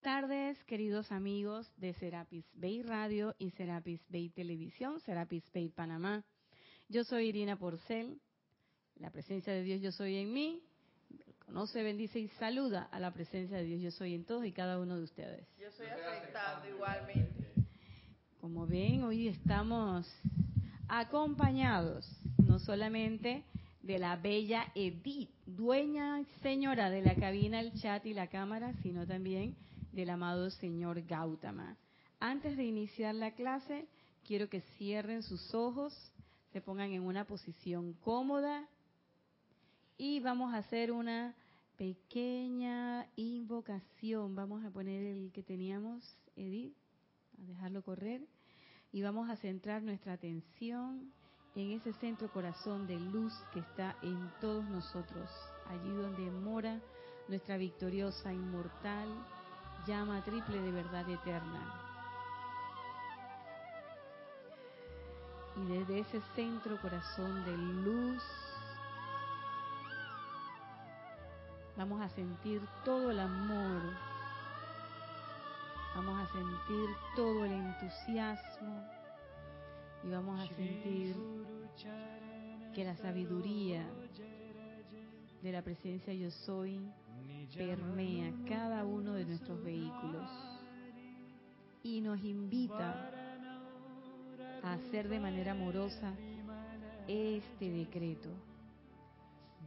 tardes, queridos amigos de Serapis Bay Radio y Serapis Bay Televisión, Serapis Bay Panamá. Yo soy Irina Porcel, la presencia de Dios yo soy en mí, conoce, bendice y saluda a la presencia de Dios yo soy en todos y cada uno de ustedes. Yo soy aceptando igualmente. Como ven, hoy estamos acompañados no solamente de la bella Edith, dueña señora de la cabina, el chat y la cámara, sino también del amado señor Gautama. Antes de iniciar la clase, quiero que cierren sus ojos, se pongan en una posición cómoda y vamos a hacer una pequeña invocación. Vamos a poner el que teníamos, Edith, a dejarlo correr y vamos a centrar nuestra atención en ese centro corazón de luz que está en todos nosotros, allí donde mora nuestra victoriosa, inmortal llama triple de verdad eterna. Y desde ese centro corazón de luz, vamos a sentir todo el amor, vamos a sentir todo el entusiasmo y vamos a sentir que la sabiduría de la presencia yo soy permea cada uno de nuestros vehículos y nos invita a hacer de manera amorosa este decreto.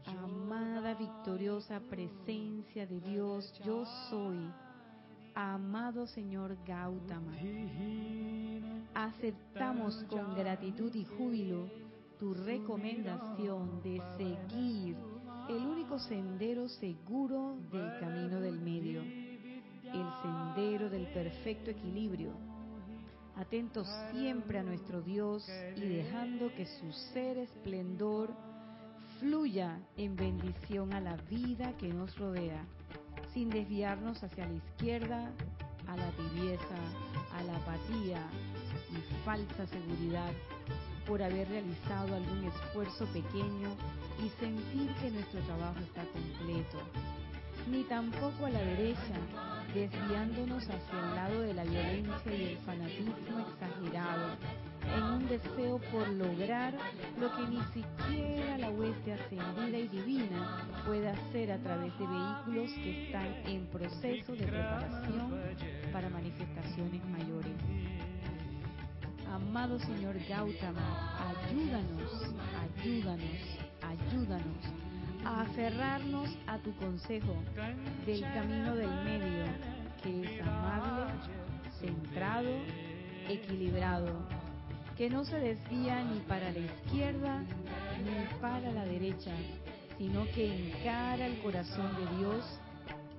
Amada victoriosa presencia de Dios, yo soy, amado Señor Gautama. Aceptamos con gratitud y júbilo tu recomendación de seguir el único sendero seguro del camino del medio, el sendero del perfecto equilibrio, atentos siempre a nuestro Dios y dejando que su ser esplendor fluya en bendición a la vida que nos rodea, sin desviarnos hacia la izquierda, a la tibieza, a la apatía y falsa seguridad por haber realizado algún esfuerzo pequeño y sentir que nuestro trabajo está completo, ni tampoco a la derecha, desviándonos hacia el lado de la violencia y el fanatismo exagerado, en un deseo por lograr lo que ni siquiera la hueste ascendida y divina puede hacer a través de vehículos que están en proceso de preparación para manifestaciones mayores. Amado Señor Gautama, ayúdanos, ayúdanos, ayúdanos a aferrarnos a tu consejo del camino del medio, que es amable, centrado, equilibrado, que no se desvía ni para la izquierda ni para la derecha, sino que encara el corazón de Dios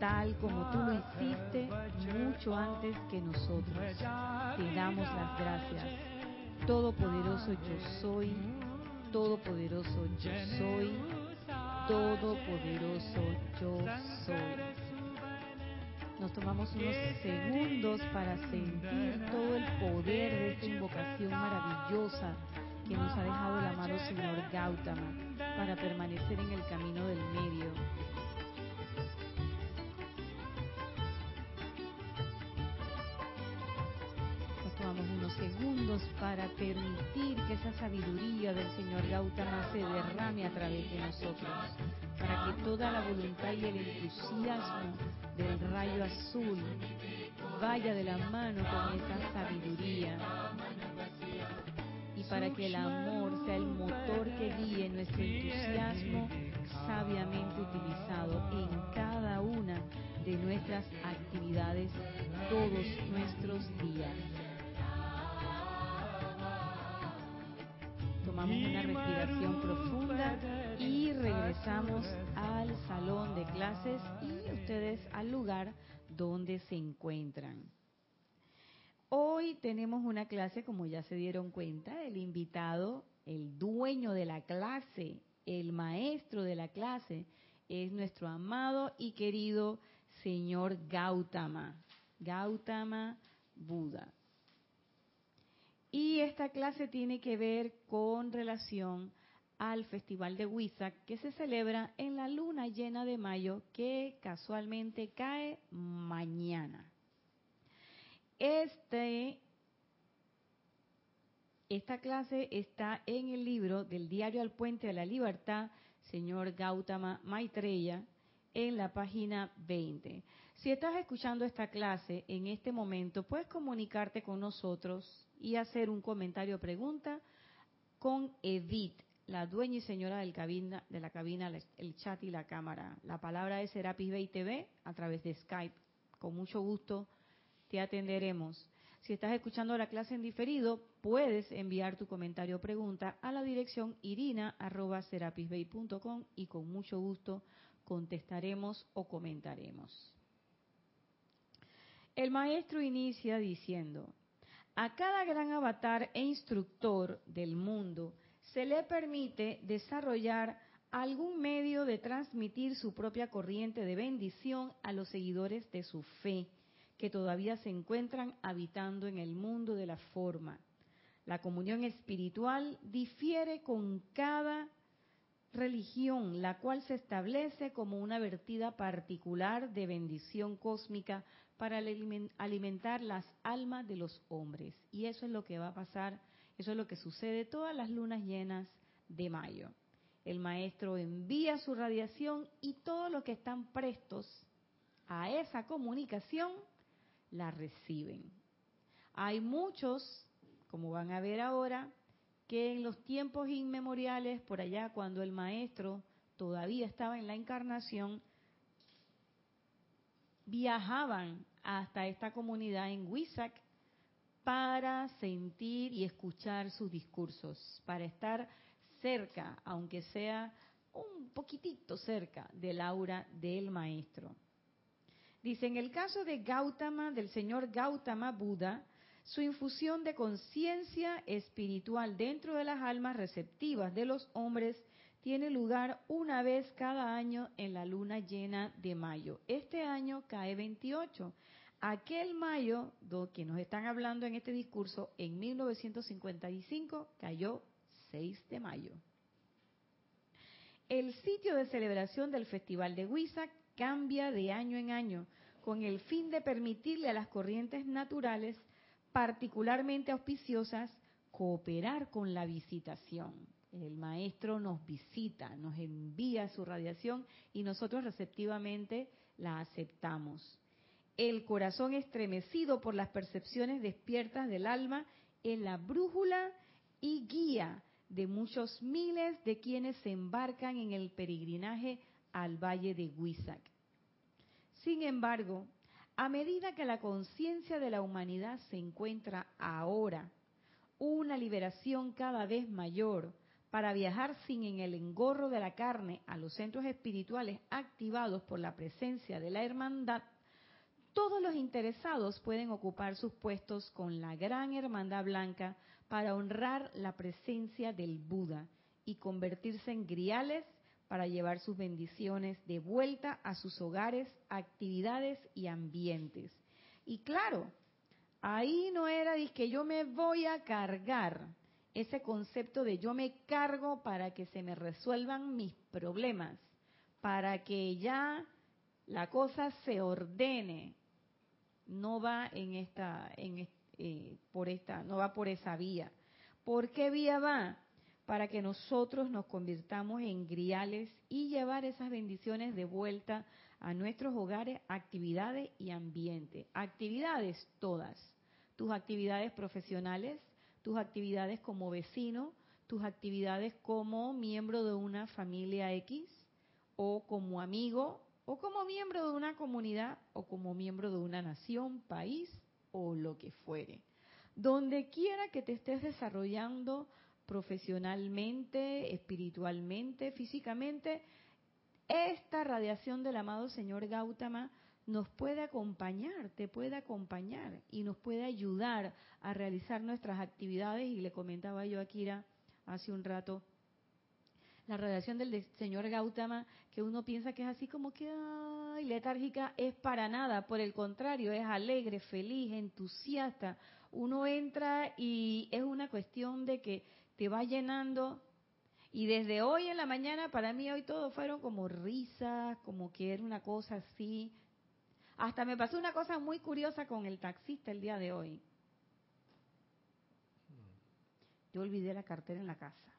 tal como tú lo hiciste mucho antes que nosotros. Te damos las gracias. Todopoderoso yo soy, todopoderoso yo soy, todopoderoso yo soy. Nos tomamos unos segundos para sentir todo el poder de esta invocación maravillosa que nos ha dejado el amado Señor Gautama para permanecer en el camino del medio unos segundos para permitir que esa sabiduría del Señor Gautama se derrame a través de nosotros, para que toda la voluntad y el entusiasmo del rayo azul vaya de la mano con esa sabiduría y para que el amor sea el motor que guíe nuestro entusiasmo sabiamente utilizado en cada una de nuestras actividades todos nuestros días. Tomamos una respiración profunda y regresamos al salón de clases y ustedes al lugar donde se encuentran. Hoy tenemos una clase, como ya se dieron cuenta, el invitado, el dueño de la clase, el maestro de la clase, es nuestro amado y querido señor Gautama, Gautama Buda. Y esta clase tiene que ver con relación al Festival de Huizac que se celebra en la luna llena de mayo que casualmente cae mañana. Este, esta clase está en el libro del Diario al Puente de la Libertad, señor Gautama Maitreya, en la página 20. Si estás escuchando esta clase en este momento, puedes comunicarte con nosotros y hacer un comentario o pregunta con Edith, la dueña y señora del cabina, de la cabina, el chat y la cámara. La palabra es Serapis Bay TV a través de Skype. Con mucho gusto te atenderemos. Si estás escuchando la clase en diferido, puedes enviar tu comentario o pregunta a la dirección irina.serapisbay.com y con mucho gusto contestaremos o comentaremos. El maestro inicia diciendo, a cada gran avatar e instructor del mundo se le permite desarrollar algún medio de transmitir su propia corriente de bendición a los seguidores de su fe, que todavía se encuentran habitando en el mundo de la forma. La comunión espiritual difiere con cada religión, la cual se establece como una vertida particular de bendición cósmica para alimentar las almas de los hombres. Y eso es lo que va a pasar, eso es lo que sucede todas las lunas llenas de mayo. El maestro envía su radiación y todos los que están prestos a esa comunicación la reciben. Hay muchos, como van a ver ahora, que en los tiempos inmemoriales, por allá cuando el maestro todavía estaba en la encarnación, viajaban hasta esta comunidad en Huizac para sentir y escuchar sus discursos, para estar cerca, aunque sea un poquitito cerca del aura del maestro. Dice, en el caso de Gautama, del señor Gautama Buda, su infusión de conciencia espiritual dentro de las almas receptivas de los hombres tiene lugar una vez cada año en la luna llena de mayo. Este año cae 28. Aquel mayo, do, que nos están hablando en este discurso, en 1955 cayó 6 de mayo. El sitio de celebración del Festival de Huizac cambia de año en año con el fin de permitirle a las corrientes naturales particularmente auspiciosas, cooperar con la visitación. El maestro nos visita, nos envía su radiación y nosotros receptivamente la aceptamos. El corazón estremecido por las percepciones despiertas del alma es la brújula y guía de muchos miles de quienes se embarcan en el peregrinaje al valle de Huizac. Sin embargo, a medida que la conciencia de la humanidad se encuentra ahora una liberación cada vez mayor para viajar sin en el engorro de la carne a los centros espirituales activados por la presencia de la hermandad, todos los interesados pueden ocupar sus puestos con la gran hermandad blanca para honrar la presencia del Buda y convertirse en griales para llevar sus bendiciones de vuelta a sus hogares, actividades y ambientes. Y claro, ahí no era que yo me voy a cargar, ese concepto de yo me cargo para que se me resuelvan mis problemas, para que ya la cosa se ordene, no va en esta, en, eh, por esta, no va por esa vía. ¿Por qué vía va? para que nosotros nos convirtamos en griales y llevar esas bendiciones de vuelta a nuestros hogares, actividades y ambiente. Actividades todas. Tus actividades profesionales, tus actividades como vecino, tus actividades como miembro de una familia X o como amigo o como miembro de una comunidad o como miembro de una nación, país o lo que fuere. Donde quiera que te estés desarrollando profesionalmente, espiritualmente, físicamente, esta radiación del amado Señor Gautama nos puede acompañar, te puede acompañar y nos puede ayudar a realizar nuestras actividades. Y le comentaba yo a Kira hace un rato, la radiación del señor Gautama, que uno piensa que es así como que ay, letárgica, es para nada, por el contrario, es alegre, feliz, entusiasta. Uno entra y es una cuestión de que te va llenando. Y desde hoy en la mañana, para mí hoy todo fueron como risas, como que era una cosa así. Hasta me pasó una cosa muy curiosa con el taxista el día de hoy. Yo olvidé la cartera en la casa.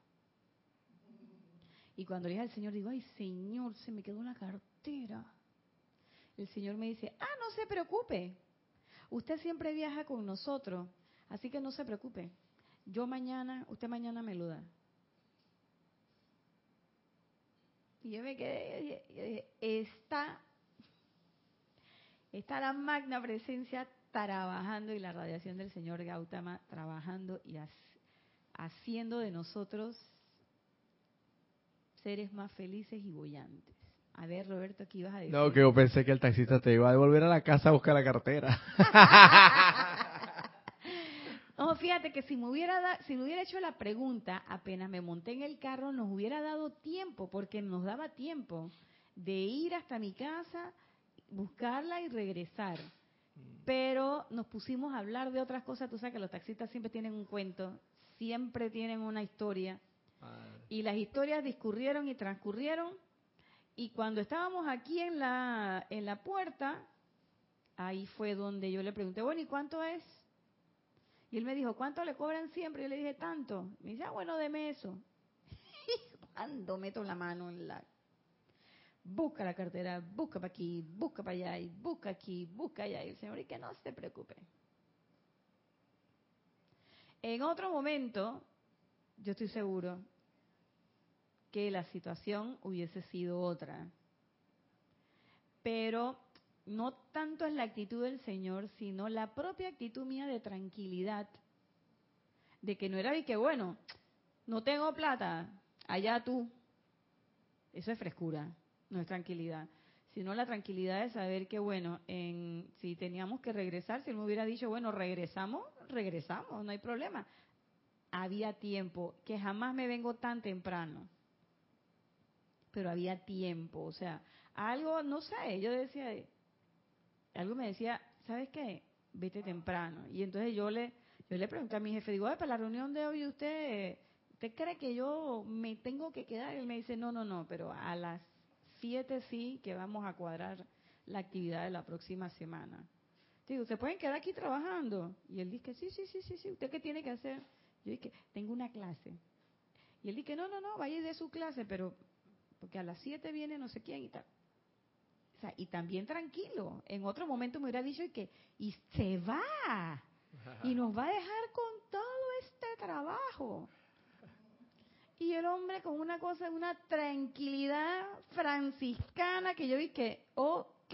Y cuando le dije al Señor, digo, ay Señor, se me quedó la cartera. El Señor me dice, ah, no se preocupe. Usted siempre viaja con nosotros, así que no se preocupe. Yo mañana, usted mañana me lo da. Y yo me quedé, yo dije, está, está la magna presencia trabajando y la radiación del Señor Gautama trabajando y haciendo de nosotros seres más felices y bollantes. A ver, Roberto, ¿qué ibas a decir? No, que yo pensé que el taxista te iba a devolver a la casa a buscar la cartera. no, fíjate que si me hubiera si me hubiera hecho la pregunta, apenas me monté en el carro, nos hubiera dado tiempo, porque nos daba tiempo de ir hasta mi casa, buscarla y regresar. Pero nos pusimos a hablar de otras cosas. Tú sabes que los taxistas siempre tienen un cuento, siempre tienen una historia. Y las historias discurrieron y transcurrieron y cuando estábamos aquí en la, en la puerta, ahí fue donde yo le pregunté, bueno, ¿y cuánto es? Y él me dijo, ¿cuánto le cobran siempre? Yo le dije, tanto. Me dice, ah, bueno, deme eso. Cuando meto la mano en la... Busca la cartera, busca para aquí, busca para allá, y busca aquí, busca allá. Y el Señor, y que no se preocupe. En otro momento, yo estoy seguro que la situación hubiese sido otra. Pero no tanto es la actitud del Señor, sino la propia actitud mía de tranquilidad, de que no era de que, bueno, no tengo plata, allá tú. Eso es frescura, no es tranquilidad, sino la tranquilidad de saber que, bueno, en, si teníamos que regresar, si él me hubiera dicho, bueno, regresamos, regresamos, no hay problema. Había tiempo, que jamás me vengo tan temprano pero había tiempo, o sea, algo, no sé, yo decía, algo me decía, ¿sabes qué? Vete temprano. Y entonces yo le, yo le pregunté a mi jefe, digo, para la reunión de hoy usted, ¿usted cree que yo me tengo que quedar? Él me dice, no, no, no, pero a las siete sí que vamos a cuadrar la actividad de la próxima semana. Digo, ¿se pueden quedar aquí trabajando? Y él dice, sí, sí, sí, sí, sí, ¿usted qué tiene que hacer? Yo dije, tengo una clase. Y él dice, no, no, no, vaya de su clase, pero porque a las 7 viene no sé quién y tal. O sea, y también tranquilo. En otro momento me hubiera dicho que, y se va, y nos va a dejar con todo este trabajo. Y el hombre con una cosa, una tranquilidad franciscana que yo vi que, ok.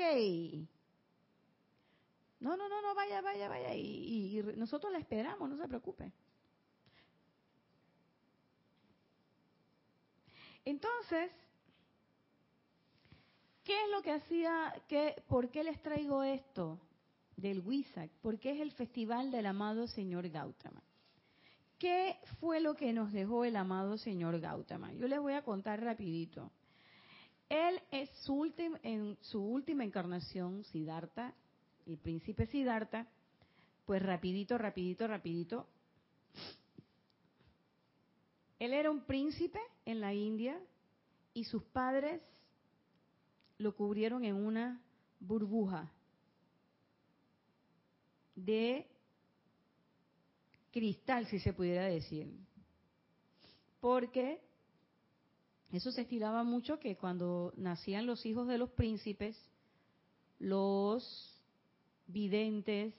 No, no, no, no, vaya, vaya, vaya. Y, nosotros la esperamos, no se preocupe. Entonces, ¿Qué es lo que hacía? Qué, ¿Por qué les traigo esto del WISAC? Porque es el festival del amado señor Gautama. ¿Qué fue lo que nos dejó el amado señor Gautama? Yo les voy a contar rapidito. Él es su en su última encarnación, Siddhartha, el príncipe Siddhartha, pues rapidito, rapidito, rapidito. Él era un príncipe en la India y sus padres lo cubrieron en una burbuja de cristal, si se pudiera decir. Porque eso se estilaba mucho que cuando nacían los hijos de los príncipes, los videntes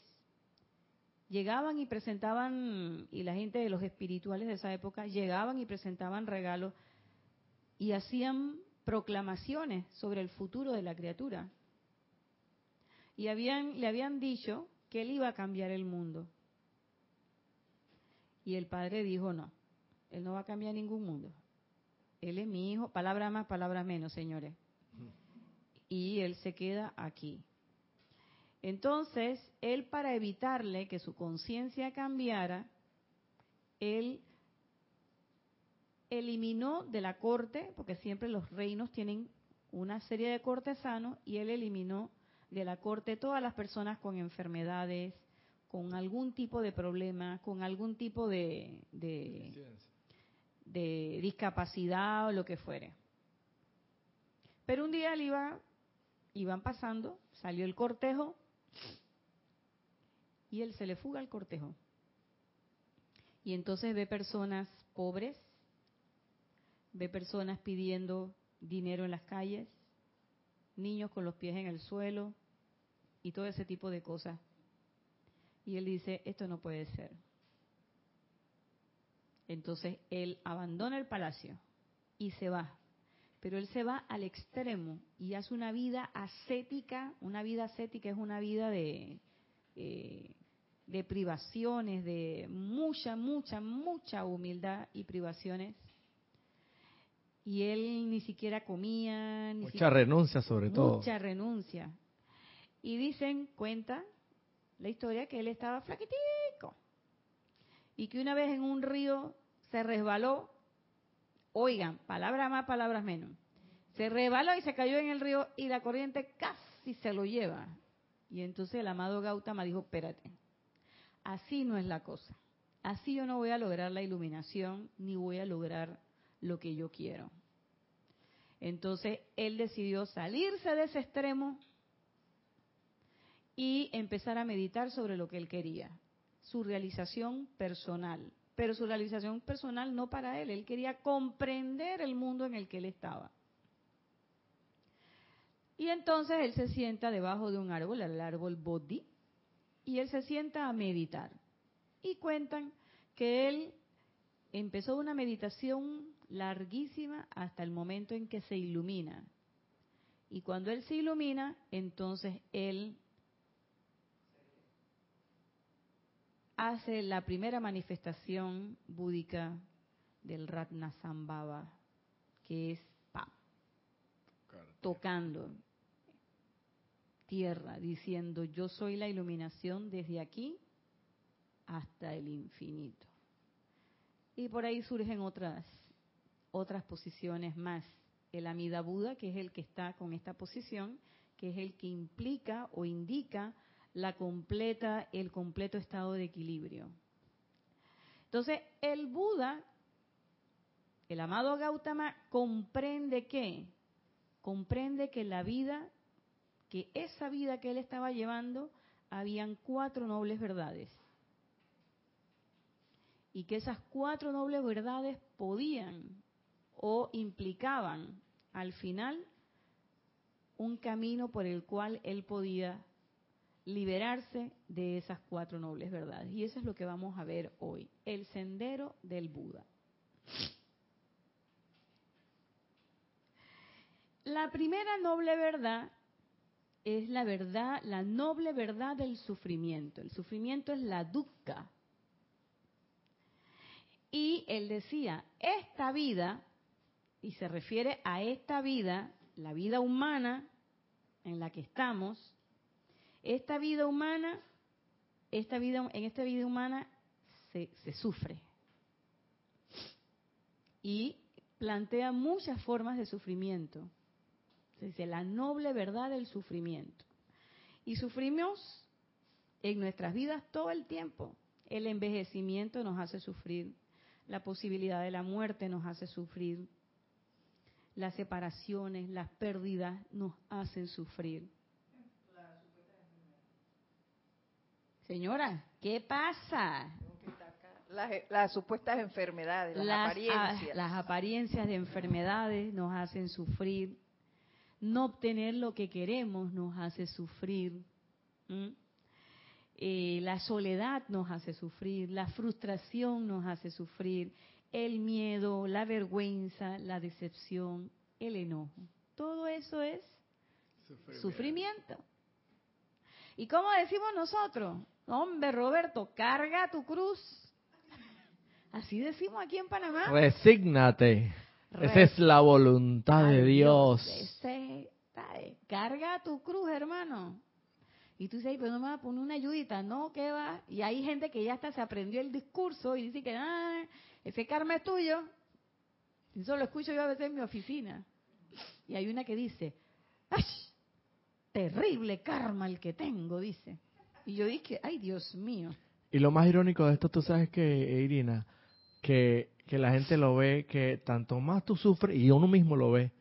llegaban y presentaban, y la gente de los espirituales de esa época llegaban y presentaban regalos y hacían proclamaciones sobre el futuro de la criatura. Y habían, le habían dicho que él iba a cambiar el mundo. Y el padre dijo, no, él no va a cambiar ningún mundo. Él es mi hijo, palabra más, palabra menos, señores. Y él se queda aquí. Entonces, él para evitarle que su conciencia cambiara, él eliminó de la corte, porque siempre los reinos tienen una serie de cortesanos, y él eliminó de la corte todas las personas con enfermedades, con algún tipo de problema, con algún tipo de, de, discapacidad o lo que fuere. Pero un día él iba y van pasando, salió el cortejo y él se le fuga al cortejo. Y entonces ve personas pobres, ve personas pidiendo dinero en las calles, niños con los pies en el suelo y todo ese tipo de cosas. Y él dice, esto no puede ser. Entonces él abandona el palacio y se va. Pero él se va al extremo y hace una vida ascética. Una vida ascética es una vida de, eh, de privaciones, de mucha, mucha, mucha humildad y privaciones. Y él ni siquiera comía. Ni mucha renuncia sobre todo. Mucha renuncia. Y dicen, cuenta la historia, que él estaba flaquitico. Y que una vez en un río se resbaló. Oigan, palabras más, palabras menos. Se resbaló y se cayó en el río y la corriente casi se lo lleva. Y entonces el amado Gautama dijo, espérate, Así no es la cosa. Así yo no voy a lograr la iluminación ni voy a lograr lo que yo quiero. Entonces él decidió salirse de ese extremo y empezar a meditar sobre lo que él quería, su realización personal. Pero su realización personal no para él, él quería comprender el mundo en el que él estaba. Y entonces él se sienta debajo de un árbol, el árbol Bodhi, y él se sienta a meditar. Y cuentan que él empezó una meditación larguísima hasta el momento en que se ilumina. Y cuando él se ilumina, entonces él hace la primera manifestación búdica del Ratnasambhava, que es pa, tocando tierra, diciendo, yo soy la iluminación desde aquí hasta el infinito. Y por ahí surgen otras, otras posiciones más. El Amida Buda, que es el que está con esta posición, que es el que implica o indica la completa, el completo estado de equilibrio. Entonces, el Buda, el amado Gautama, comprende que, comprende que la vida que esa vida que él estaba llevando habían cuatro nobles verdades. Y que esas cuatro nobles verdades podían o implicaban al final un camino por el cual él podía liberarse de esas cuatro nobles verdades. Y eso es lo que vamos a ver hoy, el sendero del Buda. La primera noble verdad es la verdad, la noble verdad del sufrimiento. El sufrimiento es la dukkha. Y él decía, esta vida, y se refiere a esta vida, la vida humana en la que estamos, esta vida humana, esta vida, en esta vida humana se, se sufre. Y plantea muchas formas de sufrimiento dice la noble verdad del sufrimiento. Y sufrimos en nuestras vidas todo el tiempo. El envejecimiento nos hace sufrir, la posibilidad de la muerte nos hace sufrir, las separaciones, las pérdidas nos hacen sufrir. Señora, ¿qué pasa? Las, supuestas enfermedades, las apariencias. Las apariencias de enfermedades nos hacen sufrir no obtener lo que queremos nos hace sufrir. Eh, la soledad nos hace sufrir, la frustración nos hace sufrir, el miedo, la vergüenza, la decepción, el enojo. Todo eso es sufrimiento. sufrimiento. ¿Y cómo decimos nosotros? Hombre, Roberto, carga tu cruz. Así decimos aquí en Panamá. Resígnate. Esa es la voluntad de Dios. carga tu cruz, hermano. Y tú dices, pero no me va a poner una ayudita, no, ¿qué va? Y hay gente que ya hasta se aprendió el discurso y dice que, ah, ese karma es tuyo. Eso lo escucho yo a veces en mi oficina. Y hay una que dice, ¡ay! Terrible karma el que tengo, dice. Y yo dije, ay, Dios mío. Y lo más irónico de esto, tú sabes que, Irina, que que la gente lo ve, que tanto más tú sufres, y uno mismo lo ve,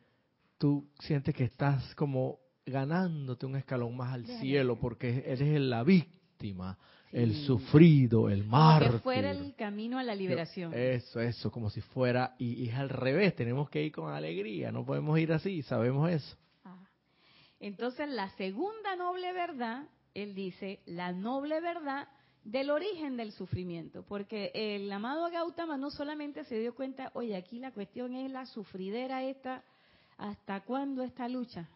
tú sientes que estás como ganándote un escalón más al cielo porque eres la víctima, el sufrido, el mar. Como que fuera el camino a la liberación. Eso, eso, como si fuera, y, es al revés, tenemos que ir con alegría, no podemos ir así, sabemos eso. Ah. Entonces, la segunda noble verdad, él dice, la noble verdad del origen del sufrimiento, porque el amado Gautama no solamente se dio cuenta, oye, aquí la cuestión es la sufridera esta, ¿hasta cuándo esta lucha?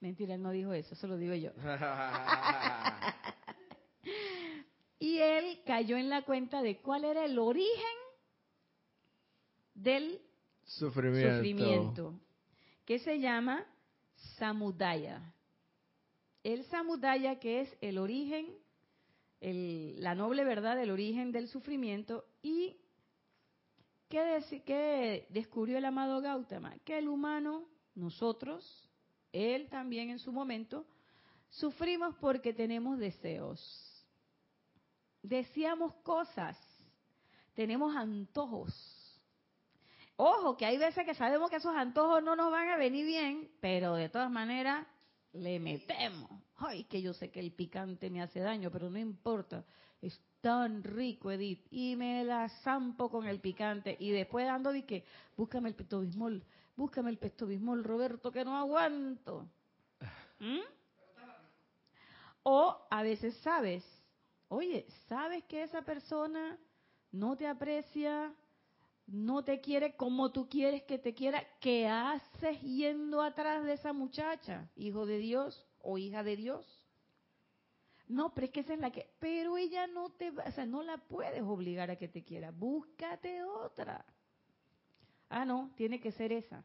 Mentira, él no dijo eso, eso lo digo yo. y él cayó en la cuenta de cuál era el origen del sufrimiento, que se llama samudaya. El samudaya que es el origen, la noble verdad del origen del sufrimiento y ¿qué, ¿qué descubrió el amado Gautama? Que el humano, nosotros, él también en su momento, sufrimos porque tenemos deseos deseamos cosas, tenemos antojos. Ojo, que hay veces que sabemos que esos antojos no nos van a venir bien, pero de todas maneras le metemos. Ay, que yo sé que el picante me hace daño, pero no importa. Es tan rico, Edith. Y me la zampo con el picante. Y después ando y que, búscame el pestobismol, búscame el pestobismol, Roberto, que no aguanto. ¿Mm? O a veces sabes Oye, ¿sabes que esa persona no te aprecia, no te quiere como tú quieres que te quiera? ¿Qué haces yendo atrás de esa muchacha, hijo de Dios o hija de Dios? No, pero es que esa es la que... Pero ella no te... O sea, no la puedes obligar a que te quiera. Búscate otra. Ah, no, tiene que ser esa.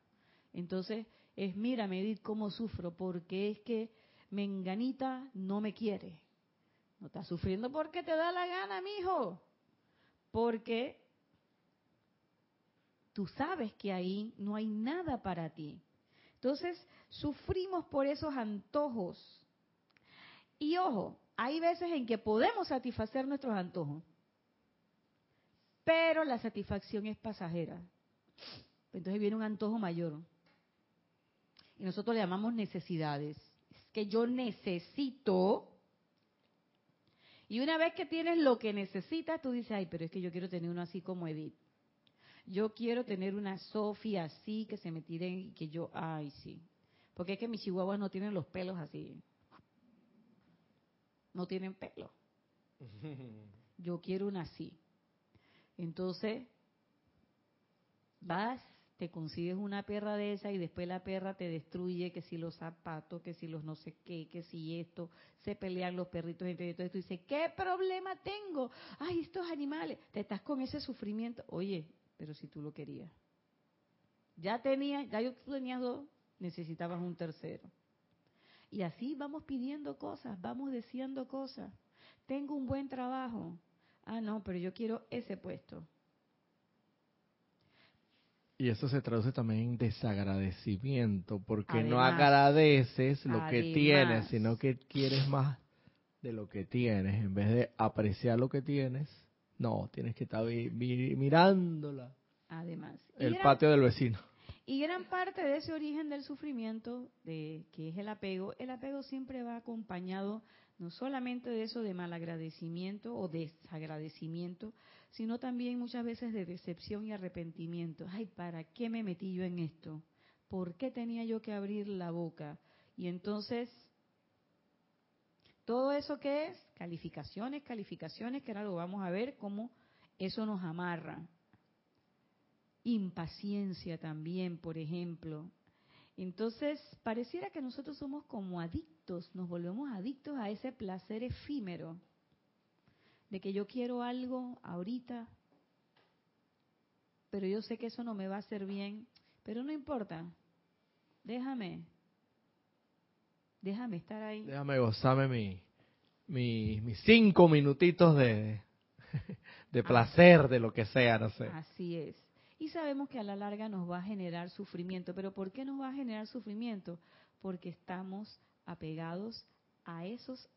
Entonces, es mira, Medit, cómo sufro, porque es que Menganita no me quiere. No estás sufriendo porque te da la gana, mijo. Porque tú sabes que ahí no hay nada para ti. Entonces, sufrimos por esos antojos. Y ojo, hay veces en que podemos satisfacer nuestros antojos, pero la satisfacción es pasajera. Entonces viene un antojo mayor. Y nosotros le llamamos necesidades. Es que yo necesito y una vez que tienes lo que necesitas, tú dices, ay, pero es que yo quiero tener uno así como Edith. Yo quiero tener una Sofía así, que se me tire y que yo, ay, sí. Porque es que mis chihuahuas no tienen los pelos así. No tienen pelo. Yo quiero una así. Entonces, vas te consigues una perra de esa y después la perra te destruye, que si los zapatos, que si los no sé qué, que si esto, se pelean los perritos entre ellos. Tú dices, ¿qué problema tengo? Ay, estos animales, te estás con ese sufrimiento. Oye, pero si tú lo querías. Ya tenías, ya yo, tú tenías dos, necesitabas un tercero. Y así vamos pidiendo cosas, vamos deseando cosas. Tengo un buen trabajo. Ah, no, pero yo quiero ese puesto. Y eso se traduce también en desagradecimiento, porque no agradeces lo que tienes, sino que quieres más de lo que tienes. En vez de apreciar lo que tienes, no, tienes que estar mirándola. Además. El patio del vecino. Y gran parte de ese origen del sufrimiento, de que es el apego, el apego siempre va acompañado no solamente de eso de malagradecimiento o desagradecimiento, sino también muchas veces de decepción y arrepentimiento. Ay, ¿para qué me metí yo en esto? ¿Por qué tenía yo que abrir la boca? Y entonces, todo eso que es, calificaciones, calificaciones, que ahora lo vamos a ver cómo eso nos amarra. Impaciencia también, por ejemplo. Entonces, pareciera que nosotros somos como adictos, nos volvemos adictos a ese placer efímero, de que yo quiero algo ahorita, pero yo sé que eso no me va a hacer bien, pero no importa, déjame, déjame estar ahí. Déjame gozarme mi, mi, mis cinco minutitos de, de placer, de lo que sea, no sé. Así es y sabemos que a la larga nos va a generar sufrimiento. ¿Pero por qué nos va a generar sufrimiento? Porque estamos apegados a, esos,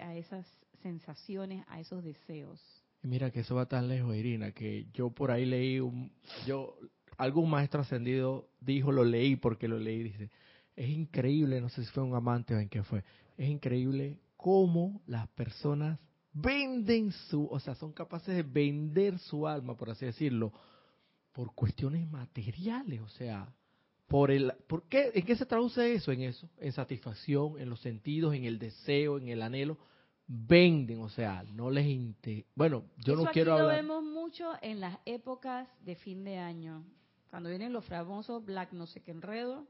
a esas sensaciones, a esos deseos. Y mira que eso va tan lejos, Irina, que yo por ahí leí, un, yo algún maestro ascendido dijo, lo leí porque lo leí, dice, es increíble, no sé si fue un amante o en qué fue, es increíble cómo las personas venden su, o sea, son capaces de vender su alma, por así decirlo, por cuestiones materiales, o sea, por el, ¿por qué? ¿En qué se traduce eso? En eso, en satisfacción, en los sentidos, en el deseo, en el anhelo, venden, o sea, no les inter... bueno, yo no quiero hablar. Lo vemos mucho en las épocas de fin de año, cuando vienen los famosos Black no sé qué enredo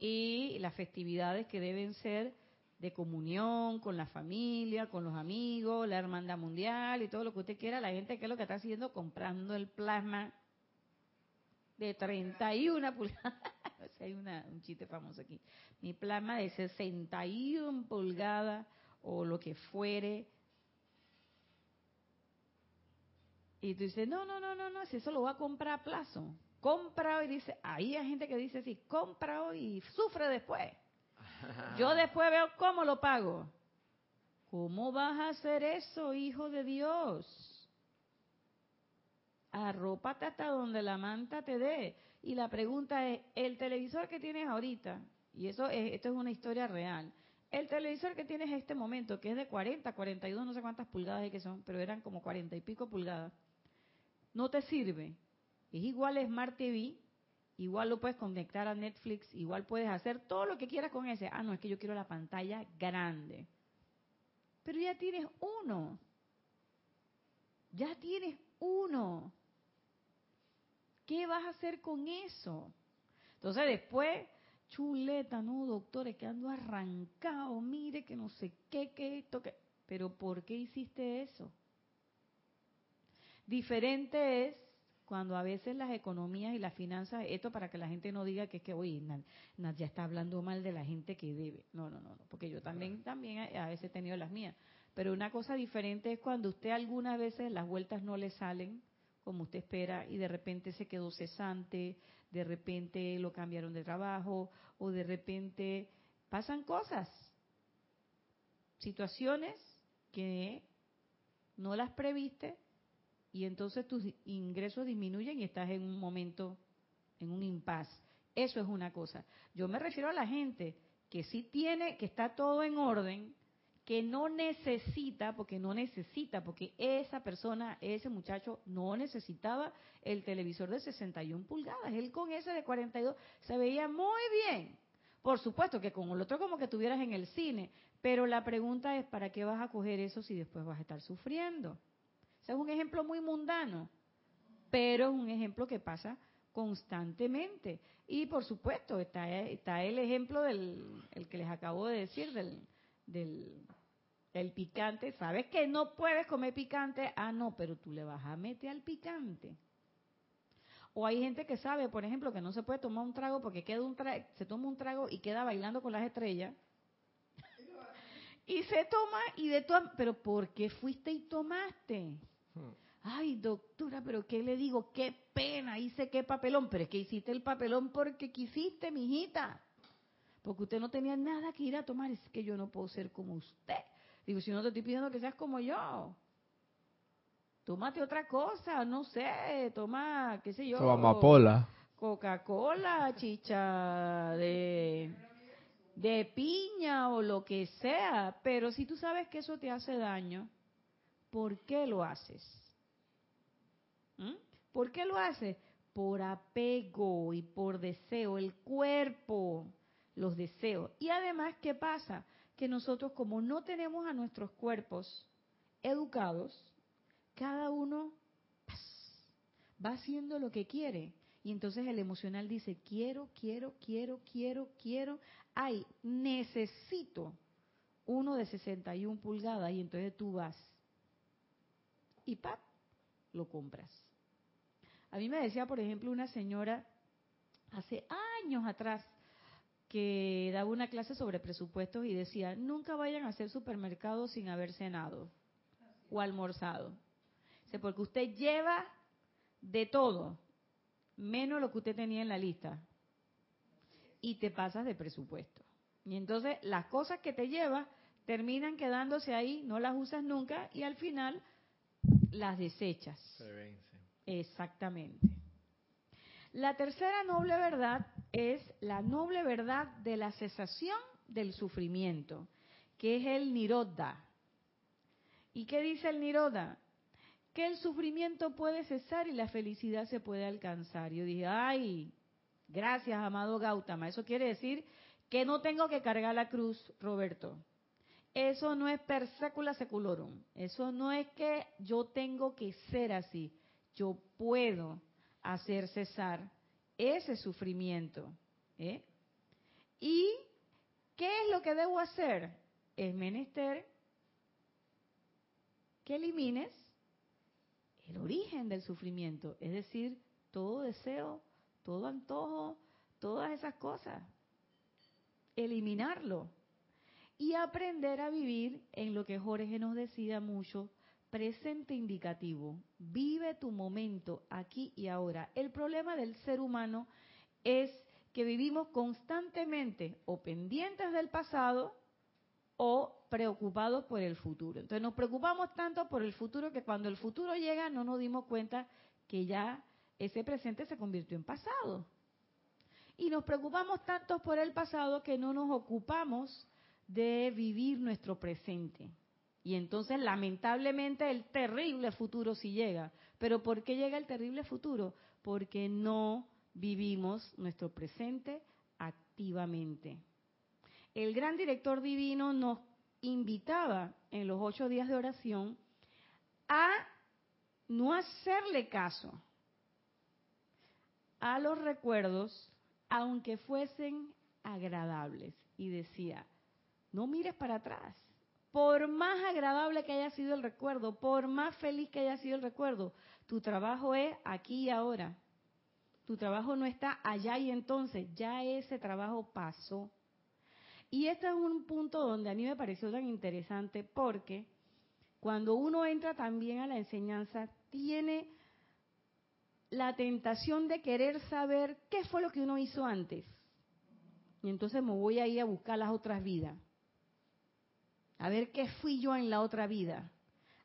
y las festividades que deben ser de comunión con la familia, con los amigos, la hermandad mundial y todo lo que usted quiera, la gente que es lo que está haciendo comprando el plasma de 31 pulgadas. hay una, un chiste famoso aquí. Mi plasma de 61 pulgadas o lo que fuere. Y tú dices, no, no, no, no, no, si eso lo va a comprar a plazo. Compra hoy, dice, ahí hay gente que dice así, compra hoy y sufre después. Yo después veo cómo lo pago. ¿Cómo vas a hacer eso, hijo de Dios? Arrópate hasta donde la manta te dé. Y la pregunta es, el televisor que tienes ahorita, y eso es, esto es una historia real, el televisor que tienes en este momento, que es de 40, 42, no sé cuántas pulgadas es que son, pero eran como 40 y pico pulgadas, no te sirve. Es igual a Smart TV, igual lo puedes conectar a Netflix, igual puedes hacer todo lo que quieras con ese. Ah, no, es que yo quiero la pantalla grande. Pero ya tienes uno. Ya tienes uno. ¿Qué vas a hacer con eso? Entonces después, chuleta, no, doctores, que ando arrancado, mire que no sé qué, qué esto. Pero ¿por qué hiciste eso? Diferente es cuando a veces las economías y las finanzas, esto para que la gente no diga que es que, oye, ya está hablando mal de la gente que debe. No, no, no, no porque yo también, también a veces he tenido las mías. Pero una cosa diferente es cuando usted algunas veces las vueltas no le salen como usted espera y de repente se quedó cesante, de repente lo cambiaron de trabajo o de repente pasan cosas, situaciones que no las previste y entonces tus ingresos disminuyen y estás en un momento, en un impas. Eso es una cosa. Yo me refiero a la gente que sí tiene, que está todo en orden, que no necesita, porque no necesita, porque esa persona, ese muchacho no necesitaba el televisor de 61 pulgadas. Él con ese de 42 se veía muy bien. Por supuesto que con el otro como que estuvieras en el cine, pero la pregunta es, ¿para qué vas a coger eso si después vas a estar sufriendo? Es un ejemplo muy mundano, pero es un ejemplo que pasa constantemente. Y por supuesto, está, está el ejemplo del el que les acabo de decir, del, del, picante. ¿Sabes que no puedes comer picante? Ah, no, pero tú le vas a meter al picante. O hay gente que sabe, por ejemplo, que no se puede tomar un trago porque queda un se toma un trago y queda bailando con las estrellas. y se toma y de todas, pero ¿por qué fuiste y tomaste? Ay, doctora, pero ¿qué le digo? Qué pena, hice qué papelón. Pero es que hiciste el papelón porque quisiste, mijita. Porque usted no tenía nada que ir a tomar. Es que yo no puedo ser como usted. Digo, si no te estoy pidiendo que seas como yo. Tómate otra cosa, no sé, toma, qué sé yo. amapola. Coca-Cola, chicha de, de piña o lo que sea. Pero si tú sabes que eso te hace daño, ¿por qué lo haces? ¿Mm? ¿Por qué lo haces? Por apego y por deseo, el cuerpo, los deseos. Y además, ¿qué pasa? Que nosotros como no tenemos a nuestros cuerpos educados, cada uno va haciendo lo que quiere. Y entonces el emocional dice, quiero, quiero, quiero, quiero, quiero. Ay, necesito uno de 61 pulgadas. Y entonces tú vas y ¡pap! lo compras. A mí me decía, por ejemplo, una señora hace años atrás que daba una clase sobre presupuestos y decía, nunca vayan a hacer supermercado sin haber cenado o almorzado. porque usted lleva de todo, menos lo que usted tenía en la lista, y te pasas de presupuesto. Y entonces las cosas que te llevas terminan quedándose ahí, no las usas nunca, y al final las desechas. Se vencen. Exactamente. La tercera noble verdad es la noble verdad de la cesación del sufrimiento, que es el Nirodha. ¿Y qué dice el Nirodha? Que el sufrimiento puede cesar y la felicidad se puede alcanzar. Yo dije, ay, gracias, amado Gautama. Eso quiere decir que no tengo que cargar la cruz, Roberto. Eso no es per secula seculorum. Eso no es que yo tengo que ser así. Yo puedo hacer cesar ese sufrimiento. ¿eh? ¿Y qué es lo que debo hacer? Es menester que elimines el origen del sufrimiento, es decir, todo deseo, todo antojo, todas esas cosas. Eliminarlo y aprender a vivir en lo que Jorge nos decía mucho, presente indicativo. Vive tu momento aquí y ahora. El problema del ser humano es que vivimos constantemente o pendientes del pasado o preocupados por el futuro. Entonces nos preocupamos tanto por el futuro que cuando el futuro llega no nos dimos cuenta que ya ese presente se convirtió en pasado. Y nos preocupamos tanto por el pasado que no nos ocupamos de vivir nuestro presente. Y entonces, lamentablemente, el terrible futuro sí llega. Pero ¿por qué llega el terrible futuro? Porque no vivimos nuestro presente activamente. El gran director divino nos invitaba en los ocho días de oración a no hacerle caso a los recuerdos, aunque fuesen agradables. Y decía, no mires para atrás. Por más agradable que haya sido el recuerdo, por más feliz que haya sido el recuerdo, tu trabajo es aquí y ahora. Tu trabajo no está allá y entonces, ya ese trabajo pasó. Y este es un punto donde a mí me pareció tan interesante porque cuando uno entra también a la enseñanza, tiene la tentación de querer saber qué fue lo que uno hizo antes. Y entonces me voy a ir a buscar las otras vidas a ver qué fui yo en la otra vida,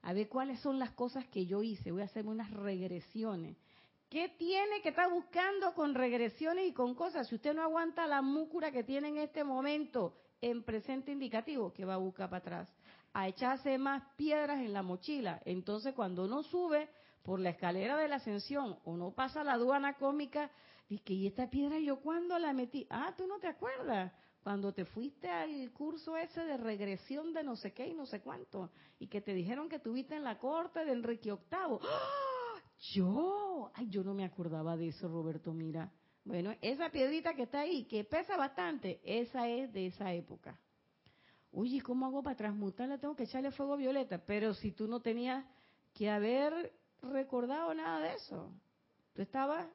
a ver cuáles son las cosas que yo hice, voy a hacerme unas regresiones. ¿Qué tiene que estar buscando con regresiones y con cosas? Si usted no aguanta la múcura que tiene en este momento en presente indicativo, que va a buscar para atrás? A echarse más piedras en la mochila. Entonces, cuando uno sube por la escalera de la ascensión o no pasa la aduana cómica, dice, ¿y esta piedra yo cuándo la metí? Ah, tú no te acuerdas cuando te fuiste al curso ese de regresión de no sé qué y no sé cuánto, y que te dijeron que tuviste en la corte de Enrique VIII. ¡Ah! Yo, ay, yo no me acordaba de eso, Roberto, mira. Bueno, esa piedrita que está ahí, que pesa bastante, esa es de esa época. Oye, ¿cómo hago para transmutarla? Tengo que echarle fuego violeta. Pero si tú no tenías que haber recordado nada de eso. Tú estabas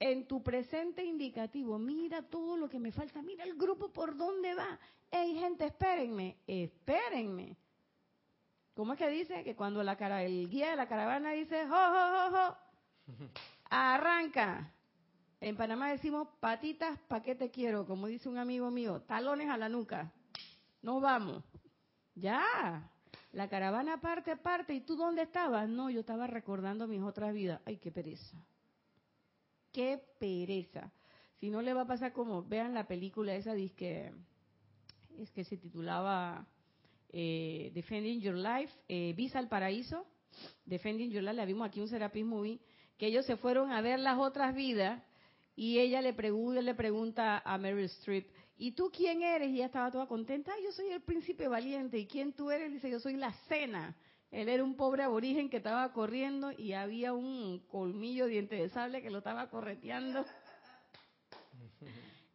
en tu presente indicativo, mira todo lo que me falta, mira el grupo por dónde va. Hey, gente, espérenme, espérenme. ¿Cómo es que dice? Que cuando la cara, el guía de la caravana dice, jo, jo, jo, arranca. En Panamá decimos patitas, ¿pa' qué te quiero? Como dice un amigo mío, talones a la nuca. Nos vamos. Ya. La caravana parte, parte. ¿Y tú dónde estabas? No, yo estaba recordando mis otras vidas. Ay, qué pereza qué pereza. Si no le va a pasar como, vean la película esa, que es que se titulaba eh, Defending Your Life, eh, Visa al Paraíso, Defending Your Life, la vimos aquí un Serapis Movie, que ellos se fueron a ver las otras vidas y ella le pregunta, le pregunta a Meryl Streep, ¿y tú quién eres? Y ella estaba toda contenta, yo soy el príncipe valiente, ¿y quién tú eres? Dice, yo soy la cena. Él era un pobre aborigen que estaba corriendo y había un colmillo diente de sable que lo estaba correteando.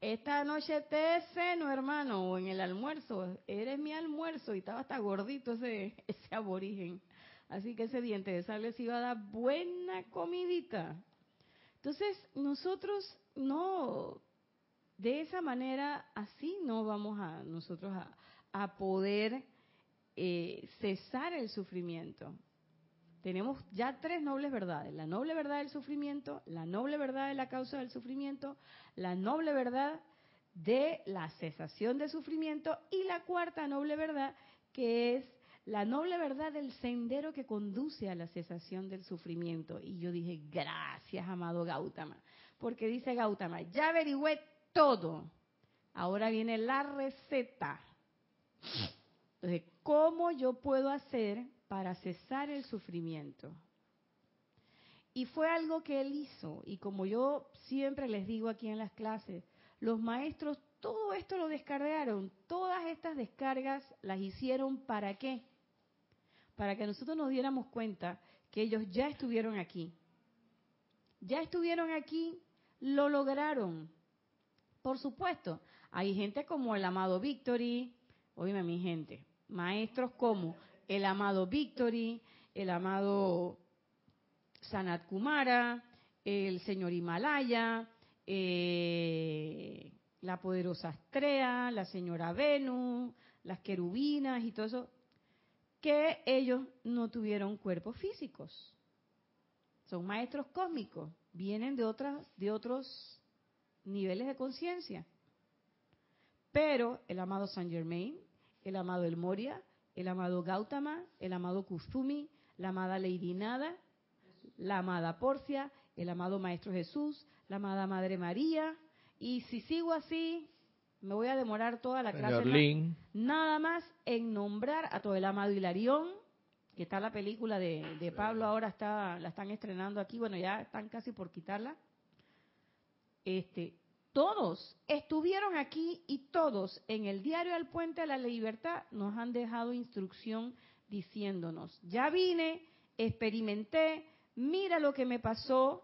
Esta noche te ceno, hermano, o en el almuerzo. Eres mi almuerzo y estaba hasta gordito ese, ese aborigen. Así que ese diente de sable se iba a dar buena comidita. Entonces, nosotros no, de esa manera, así no vamos a nosotros a, a poder eh, cesar el sufrimiento. Tenemos ya tres nobles verdades. La noble verdad del sufrimiento, la noble verdad de la causa del sufrimiento, la noble verdad de la cesación del sufrimiento y la cuarta noble verdad que es la noble verdad del sendero que conduce a la cesación del sufrimiento. Y yo dije, gracias, amado Gautama, porque dice Gautama, ya averigüé todo. Ahora viene la receta. Entonces, ¿cómo yo puedo hacer para cesar el sufrimiento? Y fue algo que él hizo. Y como yo siempre les digo aquí en las clases, los maestros todo esto lo descargaron. Todas estas descargas las hicieron para qué? Para que nosotros nos diéramos cuenta que ellos ya estuvieron aquí. Ya estuvieron aquí, lo lograron. Por supuesto, hay gente como el amado Victory, oíme mi gente, maestros como el amado Victory, el amado Sanat Kumara, el señor Himalaya, eh, la poderosa Astrea, la señora Venus, las querubinas y todo eso, que ellos no tuvieron cuerpos físicos. Son maestros cósmicos, vienen de otras de otros niveles de conciencia. Pero el amado Saint Germain, el amado El Moria, el amado Gautama, el amado Kusumi, la amada Lady Nada, la amada Porcia, el amado Maestro Jesús, la amada Madre María, y si sigo así, me voy a demorar toda la clase. Nada más en nombrar a todo el amado Hilarión, que está la película de, Pablo, ahora está, la están estrenando aquí, bueno, ya están casi por quitarla. Este, todos estuvieron aquí y todos en el diario del Puente de la Libertad nos han dejado instrucción diciéndonos, ya vine, experimenté, mira lo que me pasó,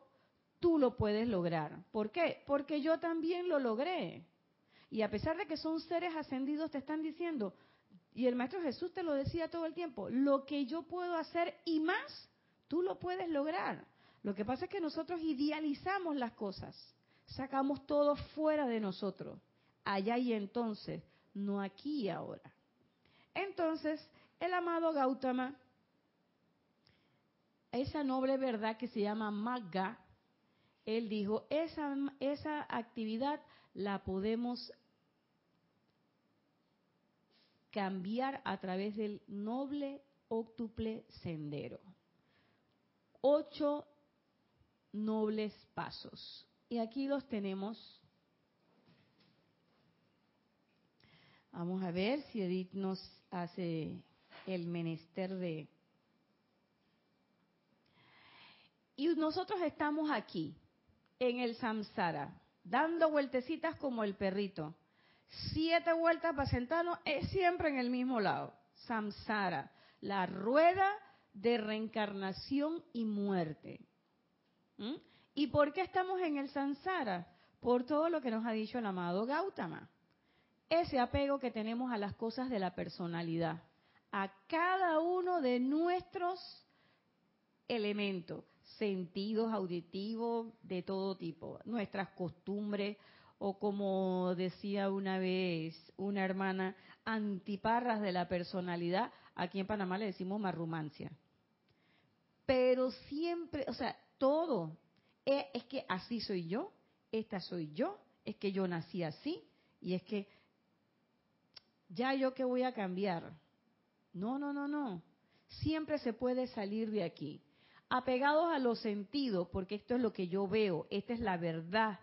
tú lo puedes lograr. ¿Por qué? Porque yo también lo logré. Y a pesar de que son seres ascendidos, te están diciendo, y el Maestro Jesús te lo decía todo el tiempo, lo que yo puedo hacer y más, tú lo puedes lograr. Lo que pasa es que nosotros idealizamos las cosas, sacamos todo fuera de nosotros, allá y entonces, no aquí y ahora. Entonces, el amado Gautama, esa noble verdad que se llama Magga, él dijo, esa, esa actividad la podemos cambiar a través del noble óctuple sendero. Ocho nobles pasos. Y aquí los tenemos. Vamos a ver si Edith nos hace el menester de... Y nosotros estamos aquí en el samsara, dando vueltecitas como el perrito. Siete vueltas para sentarnos, es siempre en el mismo lado. Samsara, la rueda de reencarnación y muerte. ¿Mm? ¿Y por qué estamos en el samsara? Por todo lo que nos ha dicho el amado Gautama. Ese apego que tenemos a las cosas de la personalidad, a cada uno de nuestros elementos sentidos auditivos de todo tipo, nuestras costumbres o como decía una vez una hermana, antiparras de la personalidad, aquí en Panamá le decimos marrumancia. Pero siempre, o sea, todo, es, es que así soy yo, esta soy yo, es que yo nací así y es que ya yo que voy a cambiar. No, no, no, no. Siempre se puede salir de aquí apegados a los sentidos, porque esto es lo que yo veo, esta es la verdad.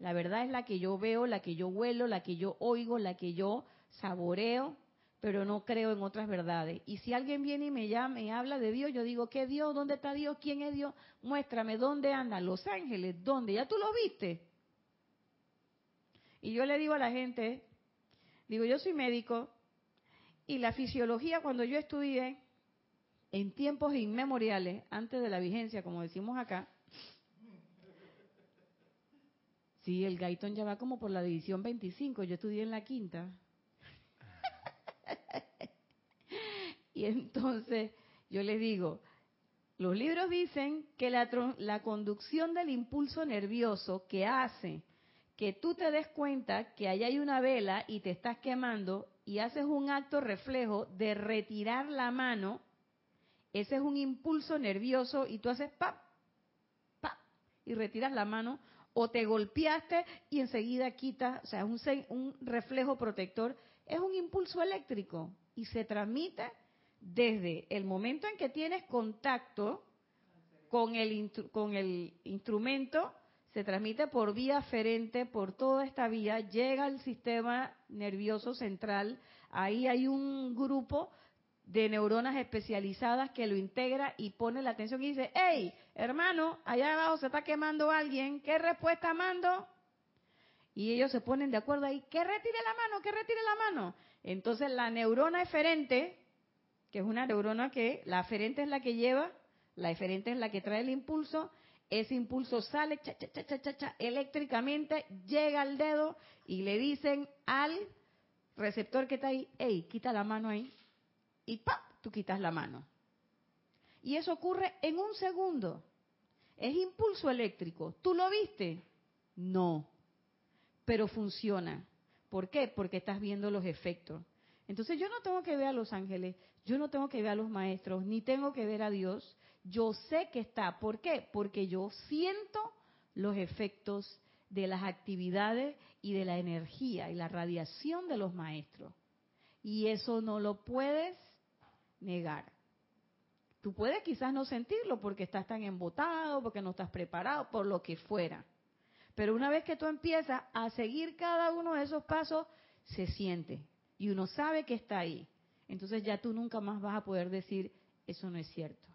La verdad es la que yo veo, la que yo huelo, la que yo oigo, la que yo saboreo, pero no creo en otras verdades. Y si alguien viene y me llama y habla de Dios, yo digo, ¿qué Dios? ¿Dónde está Dios? ¿Quién es Dios? Muéstrame, ¿dónde anda? Los ángeles, ¿dónde? ¿Ya tú lo viste? Y yo le digo a la gente, digo, yo soy médico y la fisiología cuando yo estudié, en tiempos inmemoriales, antes de la vigencia, como decimos acá, sí, el Gaitón ya va como por la división 25, yo estudié en la quinta. Y entonces yo les digo, los libros dicen que la, la conducción del impulso nervioso que hace que tú te des cuenta que allá hay una vela y te estás quemando y haces un acto reflejo de retirar la mano ese es un impulso nervioso y tú haces pap, pap, y retiras la mano o te golpeaste y enseguida quitas, o sea, un, un reflejo protector, es un impulso eléctrico y se transmite desde el momento en que tienes contacto con el, con el instrumento, se transmite por vía aferente, por toda esta vía, llega al sistema nervioso central, ahí hay un grupo de neuronas especializadas que lo integra y pone la atención y dice, hey, hermano, allá abajo se está quemando alguien, ¿qué respuesta mando? Y ellos se ponen de acuerdo ahí, que retire la mano, que retire la mano. Entonces la neurona eferente, es una neurona que, la aferente es la que lleva, la eferente es la que trae el impulso, ese impulso sale cha, cha, cha, cha, cha, eléctricamente, llega al dedo y le dicen al receptor que está ahí, hey, quita la mano ahí. Y ¡pap! Tú quitas la mano. Y eso ocurre en un segundo. Es impulso eléctrico. ¿Tú lo viste? No. Pero funciona. ¿Por qué? Porque estás viendo los efectos. Entonces yo no tengo que ver a los ángeles, yo no tengo que ver a los maestros, ni tengo que ver a Dios, yo sé que está. ¿Por qué? Porque yo siento los efectos de las actividades y de la energía y la radiación de los maestros. Y eso no lo puedes negar. Tú puedes quizás no sentirlo porque estás tan embotado, porque no estás preparado, por lo que fuera. Pero una vez que tú empiezas a seguir cada uno de esos pasos, se siente. Y uno sabe que está ahí. Entonces ya tú nunca más vas a poder decir, eso no es cierto.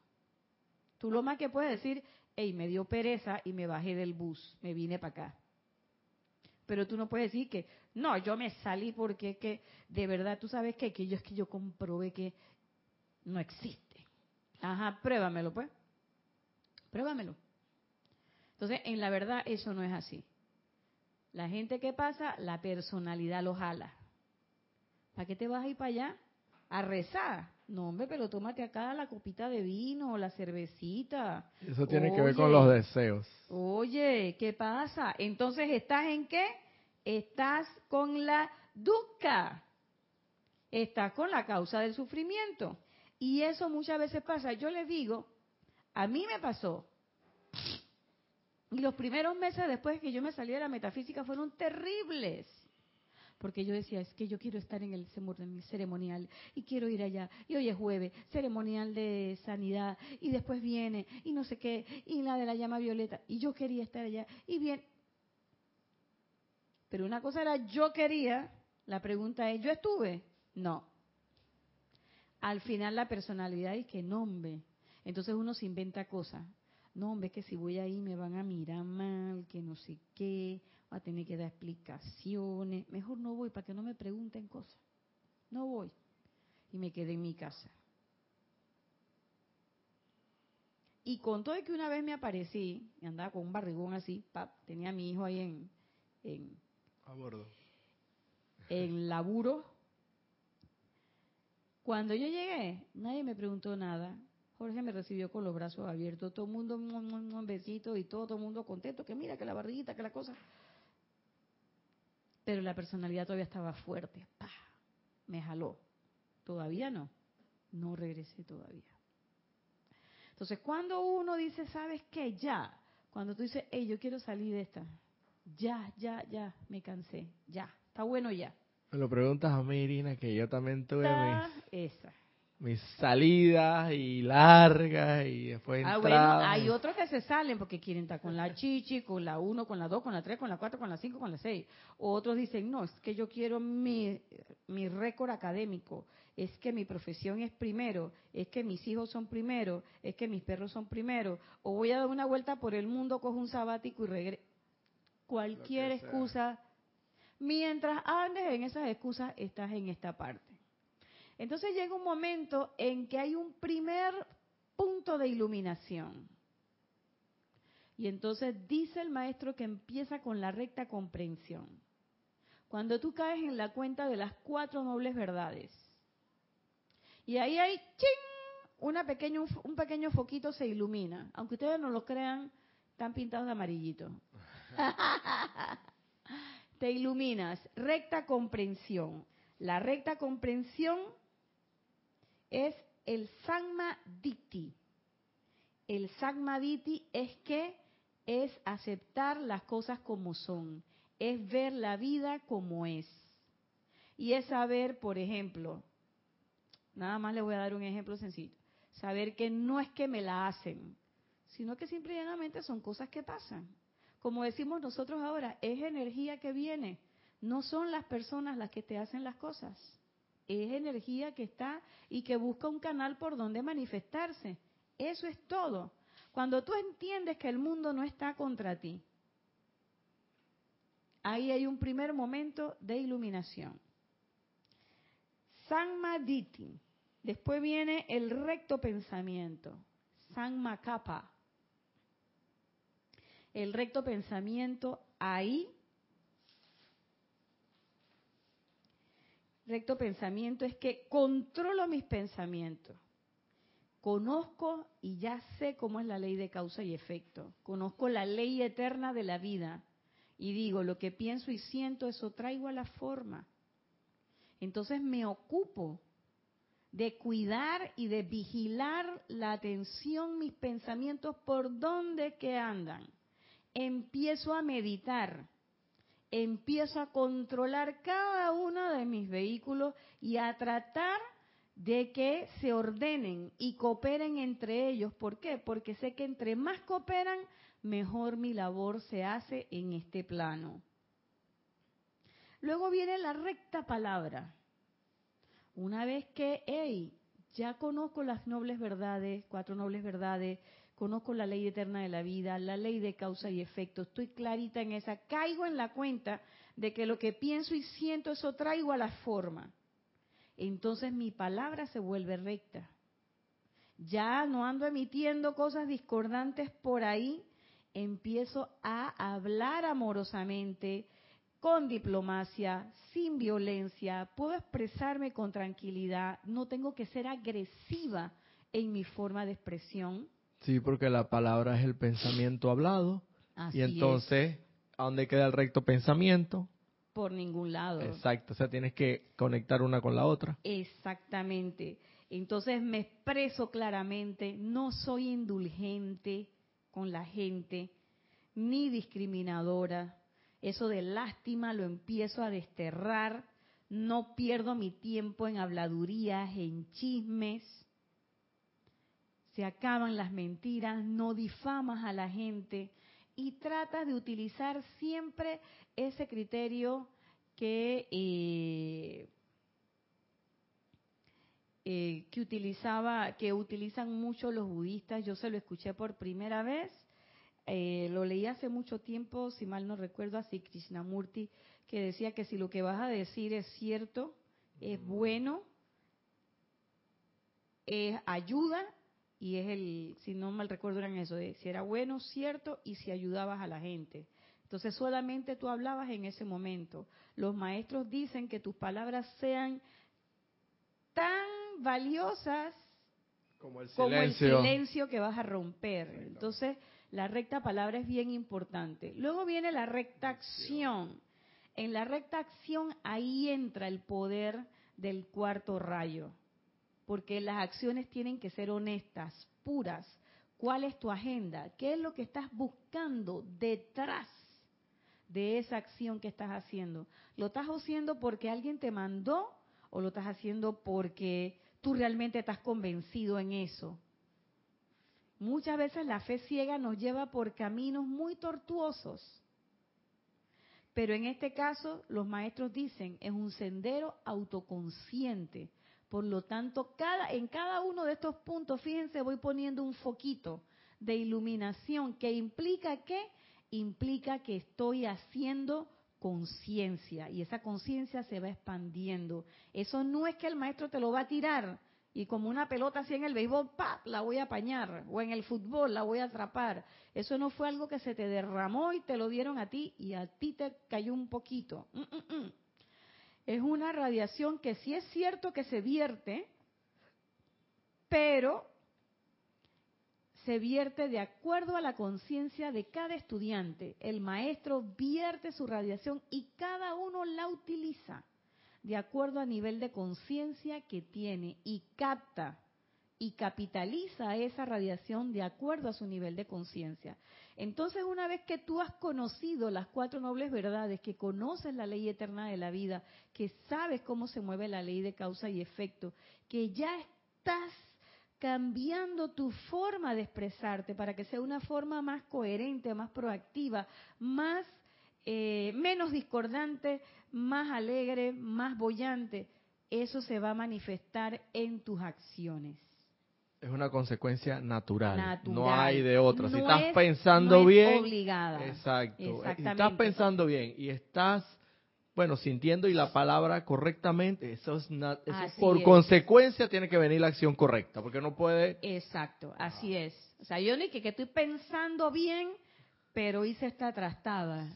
Tú lo más que puedes decir, hey, me dio pereza y me bajé del bus, me vine para acá. Pero tú no puedes decir que, no, yo me salí porque que de verdad tú sabes que, que yo es que yo comprobé que no existe. Ajá, pruébamelo pues. Pruébamelo. Entonces, en la verdad eso no es así. La gente que pasa, la personalidad lo jala. ¿Para qué te vas a ir para allá? A rezar. No, hombre, pero tómate acá la copita de vino o la cervecita. Eso tiene que ver con los deseos. Oye, ¿qué pasa? Entonces, ¿estás en qué? Estás con la dukkha. Estás con la causa del sufrimiento. Y eso muchas veces pasa. Yo les digo, a mí me pasó. Y los primeros meses después que yo me salí de la metafísica fueron terribles porque yo decía, es que yo quiero estar en el ceremonial y quiero ir allá. Y hoy es jueves, ceremonial de sanidad, y después viene, y no sé qué, y la de la llama violeta, y yo quería estar allá, y bien. Pero una cosa era, yo quería, la pregunta es, ¿yo estuve? No. Al final la personalidad es que no, hombre. Entonces uno se inventa cosas. No, hombre, que si voy ahí me van a mirar mal, que no sé qué, va a tener que dar explicaciones. Mejor no voy para que no me pregunten cosas. No voy. Y me quedé en mi casa. Y con todo que una vez me aparecí, y andaba con un barrigón así, pap, tenía a mi hijo ahí en, en a bordo. En laburo. Cuando yo llegué, nadie me preguntó nada. Jorge me recibió con los brazos abiertos, todo el mundo un besito y todo, todo el mundo contento, que mira, que la barriguita, que la cosa. Pero la personalidad todavía estaba fuerte. Me jaló. Todavía no. No regresé todavía. Entonces, cuando uno dice, ¿sabes qué? Ya. Cuando tú dices, hey, yo quiero salir de esta. Ya, ya, ya, me cansé. Ya. Está bueno ya. Me lo preguntas a mí, Irina, que yo también tuve esa mis salidas y largas y después ah, bueno, hay otros que se salen porque quieren estar con la chichi, con la 1, con la 2, con la 3, con la 4, con la 5, con la 6. Otros dicen, no, es que yo quiero mi, mi récord académico, es que mi profesión es primero, es que mis hijos son primero, es que mis perros son primero, o voy a dar una vuelta por el mundo, cojo un sabático y regreso. Cualquier excusa. Mientras andes en esas excusas, estás en esta parte. Entonces llega un momento en que hay un primer punto de iluminación. Y entonces dice el maestro que empieza con la recta comprensión. Cuando tú caes en la cuenta de las cuatro nobles verdades. Y ahí hay ¡ching! Una pequeño, un pequeño foquito se ilumina. Aunque ustedes no lo crean, están pintados de amarillito. Te iluminas. Recta comprensión. La recta comprensión es el Diti. El Diti es que es aceptar las cosas como son, es ver la vida como es. Y es saber, por ejemplo, nada más le voy a dar un ejemplo sencillo, saber que no es que me la hacen, sino que simplemente son cosas que pasan. como decimos nosotros ahora, es energía que viene. No son las personas las que te hacen las cosas. Es energía que está y que busca un canal por donde manifestarse. Eso es todo. Cuando tú entiendes que el mundo no está contra ti, ahí hay un primer momento de iluminación. Sanmaditi. Después viene el recto pensamiento. Sanmakapa. El recto pensamiento ahí. Pensamiento es que controlo mis pensamientos conozco y ya sé cómo es la ley de causa y efecto. Conozco la ley eterna de la vida. Y digo, lo que pienso y siento, eso traigo a la forma. Entonces me ocupo de cuidar y de vigilar la atención, mis pensamientos, por donde que andan. Empiezo a meditar, empiezo a controlar cada uno de mis vehículos y a tratar de que se ordenen y cooperen entre ellos. ¿Por qué? Porque sé que entre más cooperan, mejor mi labor se hace en este plano. Luego viene la recta palabra. Una vez que, hey, ya conozco las nobles verdades, cuatro nobles verdades, conozco la ley eterna de la vida, la ley de causa y efecto, estoy clarita en esa, caigo en la cuenta de que lo que pienso y siento, eso traigo a la forma. Entonces mi palabra se vuelve recta. Ya no ando emitiendo cosas discordantes por ahí, empiezo a hablar amorosamente, con diplomacia, sin violencia, puedo expresarme con tranquilidad, no tengo que ser agresiva en mi forma de expresión. Sí, porque la palabra es el pensamiento hablado. y entonces, ¿a dónde queda el recto pensamiento? por ningún lado. Exacto, o sea, tienes que conectar una con la otra. Exactamente. Entonces me expreso claramente, no soy indulgente con la gente, ni discriminadora. Eso de lástima lo empiezo a desterrar, no pierdo mi tiempo en habladurías, en chismes. Se acaban las mentiras, no difamas a la gente, y trata de utilizar siempre ese criterio que, eh, eh, que utilizaba, que utilizan mucho los budistas. Yo se lo escuché por primera vez. Eh, lo leí hace mucho tiempo, si mal no recuerdo, así Krishnamurti, que decía que si lo que vas a decir es cierto, es bueno, es ayuda y es el, si no mal recuerdo eran eso, de si era bueno, cierto, y si ayudabas a la gente. Entonces solamente tú hablabas en ese momento. Los maestros dicen que tus palabras sean tan valiosas como el silencio, que vas a romper. Entonces la recta palabra es bien importante. Luego viene la recta acción. En la recta acción ahí entra el poder del cuarto rayo porque las acciones tienen que ser honestas, puras. ¿Cuál es tu agenda? ¿Qué es lo que estás buscando detrás de esa acción que estás haciendo? ¿Lo estás haciendo porque alguien te mandó o lo estás haciendo porque tú realmente estás convencido en eso? Muchas veces la fe ciega nos lleva por caminos muy tortuosos. Pero en este caso, los maestros dicen, es un sendero autoconsciente por lo tanto, cada, en cada uno de estos puntos, fíjense, voy poniendo un foquito de iluminación que implica qué? Implica que estoy haciendo conciencia y esa conciencia se va expandiendo. Eso no es que el maestro te lo va a tirar y como una pelota así en el béisbol, ¡pap! la voy a apañar o en el fútbol la voy a atrapar. Eso no fue algo que se te derramó y te lo dieron a ti y a ti te cayó un poquito. Mm, mm, mm es una radiación que sí es cierto que se vierte, pero se vierte de acuerdo a la conciencia de cada estudiante. El maestro vierte su radiación y cada uno la utiliza de acuerdo a nivel de conciencia que tiene y capta y capitaliza esa radiación de acuerdo a su nivel de conciencia. Entonces, una vez que tú has conocido las cuatro nobles verdades, que conoces la ley eterna de la vida, que sabes cómo se mueve la ley de causa y efecto, que ya estás cambiando tu forma de expresarte para que sea una forma más coherente, más proactiva, más eh, menos discordante, más alegre, más bollante. Eso se va a manifestar en tus acciones. Es una consecuencia natural. No hay de otra. si estás pensando bien. obligada. Exacto. Si estás pensando bien y estás bueno, sintiendo y la palabra correctamente, eso es, por consecuencia tiene que venir la acción correcta, porque no puede... Exacto, así es. O sea, yo ni que, que estoy pensando bien, pero hice esta trastada.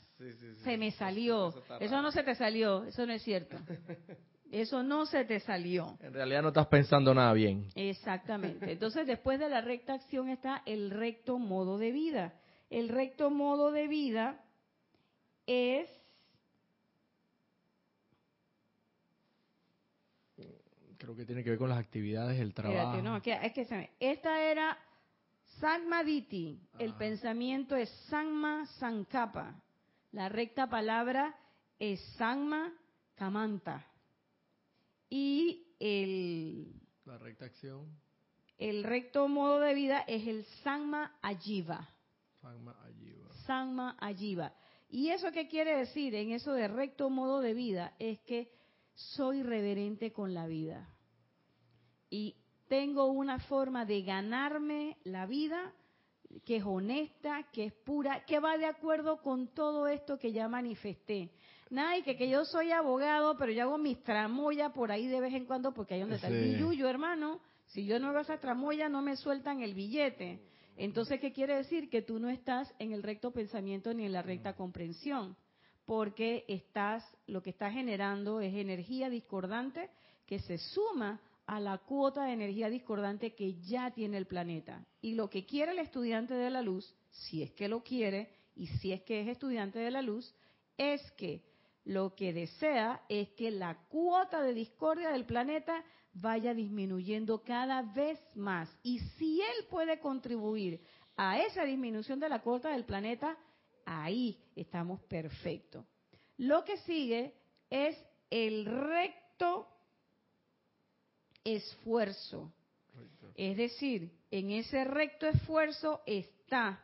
se me salió. Eso, no se te salió, eso no es cierto. Eso no se te salió. En realidad no estás pensando nada bien. Exactamente. Entonces, después de la recta acción está el recto modo de vida. El recto modo de vida es Creo que tiene que ver con las actividades, el trabajo. no, es que se esta era Diti, el pensamiento es Sanma Sankapa. La recta palabra es Sanma Kamanta. Y el... La recta acción. El recto modo de vida es el Sanma Ajiva. Sanma Ajiva. Sanma Ajiva. ¿Y eso qué quiere decir en eso de recto modo de vida? Es que soy reverente con la vida. Y tengo una forma de ganarme la vida que es honesta, que es pura, que va de acuerdo con todo esto que ya manifesté. Nada, y que, que yo soy abogado, pero yo hago mis tramoyas por ahí de vez en cuando, porque ahí donde está el billuyo, hermano. Si yo no hago esa tramoya, no me sueltan el billete. Entonces, ¿qué quiere decir? Que tú no estás en el recto pensamiento ni en la recta comprensión porque estás, lo que estás generando es energía discordante que se suma a la cuota de energía discordante que ya tiene el planeta. Y lo que quiere el estudiante de la luz, si es que lo quiere y si es que es estudiante de la luz, es que lo que desea es que la cuota de discordia del planeta vaya disminuyendo cada vez más. Y si él puede contribuir a esa disminución de la cuota del planeta, ahí estamos perfectos. Lo que sigue es el recto esfuerzo. Es decir, en ese recto esfuerzo está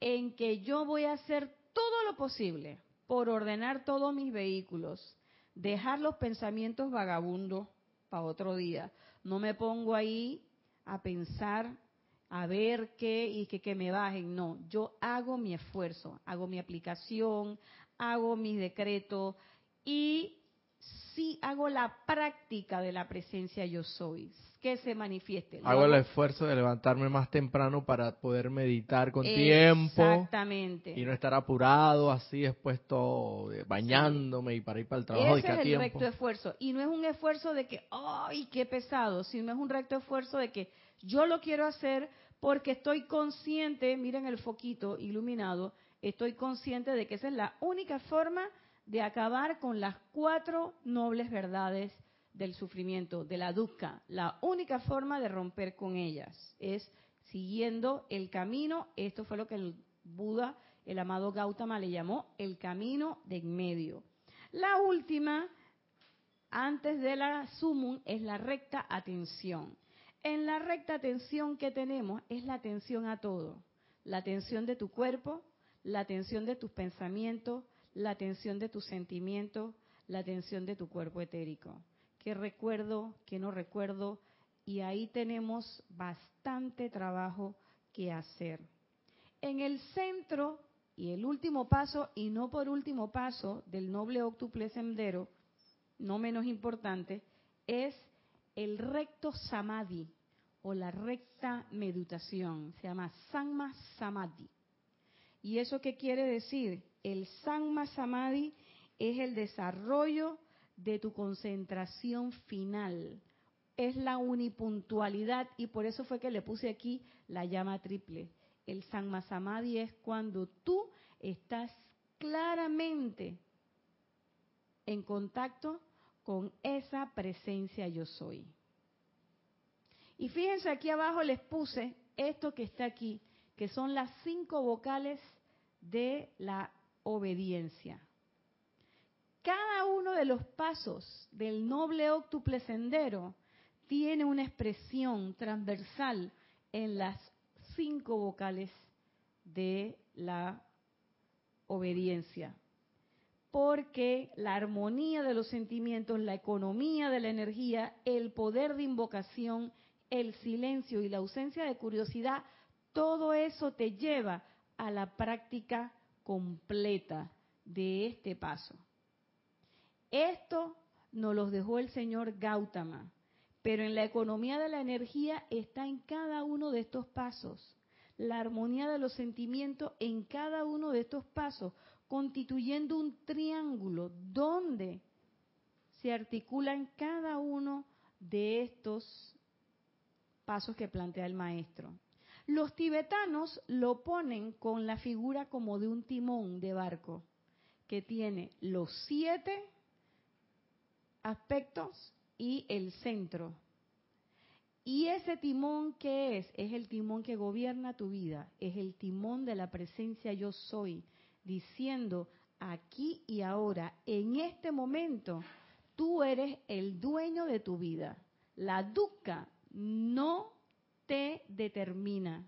en que yo voy a hacer todo lo posible por ordenar todos mis vehículos, dejar los pensamientos vagabundos para otro día. No me pongo ahí a pensar a ver qué y que, que me bajen. No, yo hago mi esfuerzo, hago mi aplicación, hago mi decreto y sí hago la práctica de la presencia yo soy, que se manifieste. Hago el esfuerzo de levantarme más temprano para poder meditar con tiempo. Exactamente. Y no estar apurado así después todo bañándome y para ir para el trabajo. Ese es el recto esfuerzo. Y no es un esfuerzo de que, ¡ay, qué pesado! Sino es un recto esfuerzo de que yo lo quiero hacer porque estoy consciente, miren el foquito iluminado, estoy consciente de que esa es la única forma de acabar con las cuatro nobles verdades del sufrimiento, de la dukkha. La única forma de romper con ellas es siguiendo el camino, esto fue lo que el Buda, el amado Gautama, le llamó el camino de en medio. La última, antes de la sumum, es la recta atención. En la recta atención que tenemos es la atención a todo. La atención de tu cuerpo, la atención de tus pensamientos, la atención de tus sentimientos, la atención de tu cuerpo etérico. ¿Qué recuerdo, qué no recuerdo? Y ahí tenemos bastante trabajo que hacer. En el centro y el último paso, y no por último paso, del noble octuple sendero, no menos importante, es el recto samadhi o la recta meditación. Se llama Samma Samadhi. ¿Y eso qué quiere decir? El Samma Samadhi es el desarrollo de tu concentración final. Es la unipuntualidad y por eso fue que le puse aquí la llama triple. El Samma Samadhi es cuando tú estás claramente en contacto con esa presencia yo soy. Y fíjense aquí abajo les puse esto que está aquí, que son las cinco vocales de la obediencia. Cada uno de los pasos del noble octuple sendero tiene una expresión transversal en las cinco vocales de la obediencia. Porque la armonía de los sentimientos, la economía de la energía, el poder de invocación, el silencio y la ausencia de curiosidad, todo eso te lleva a la práctica completa de este paso. Esto nos lo dejó el señor Gautama, pero en la economía de la energía está en cada uno de estos pasos. La armonía de los sentimientos en cada uno de estos pasos, constituyendo un triángulo donde se articulan cada uno de estos pasos que plantea el maestro. Los tibetanos lo ponen con la figura como de un timón de barco, que tiene los siete aspectos y el centro. Y ese timón que es, es el timón que gobierna tu vida, es el timón de la presencia yo soy, diciendo aquí y ahora, en este momento, tú eres el dueño de tu vida. La duca no te determina.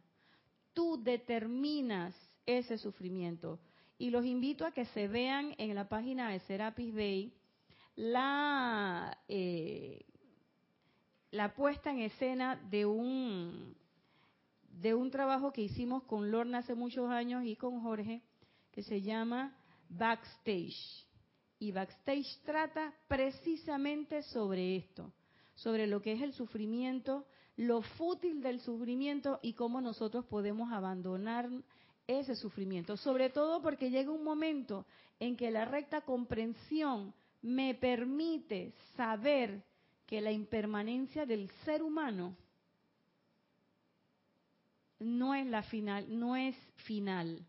Tú determinas ese sufrimiento. Y los invito a que se vean en la página de Serapis Bay la, eh, la puesta en escena de un, de un trabajo que hicimos con Lorna hace muchos años y con Jorge, que se llama Backstage. Y Backstage trata precisamente sobre esto, sobre lo que es el sufrimiento lo fútil del sufrimiento y cómo nosotros podemos abandonar ese sufrimiento. Sobre todo porque llega un momento en que la recta comprensión me permite saber que la impermanencia del ser humano no es la final, no es final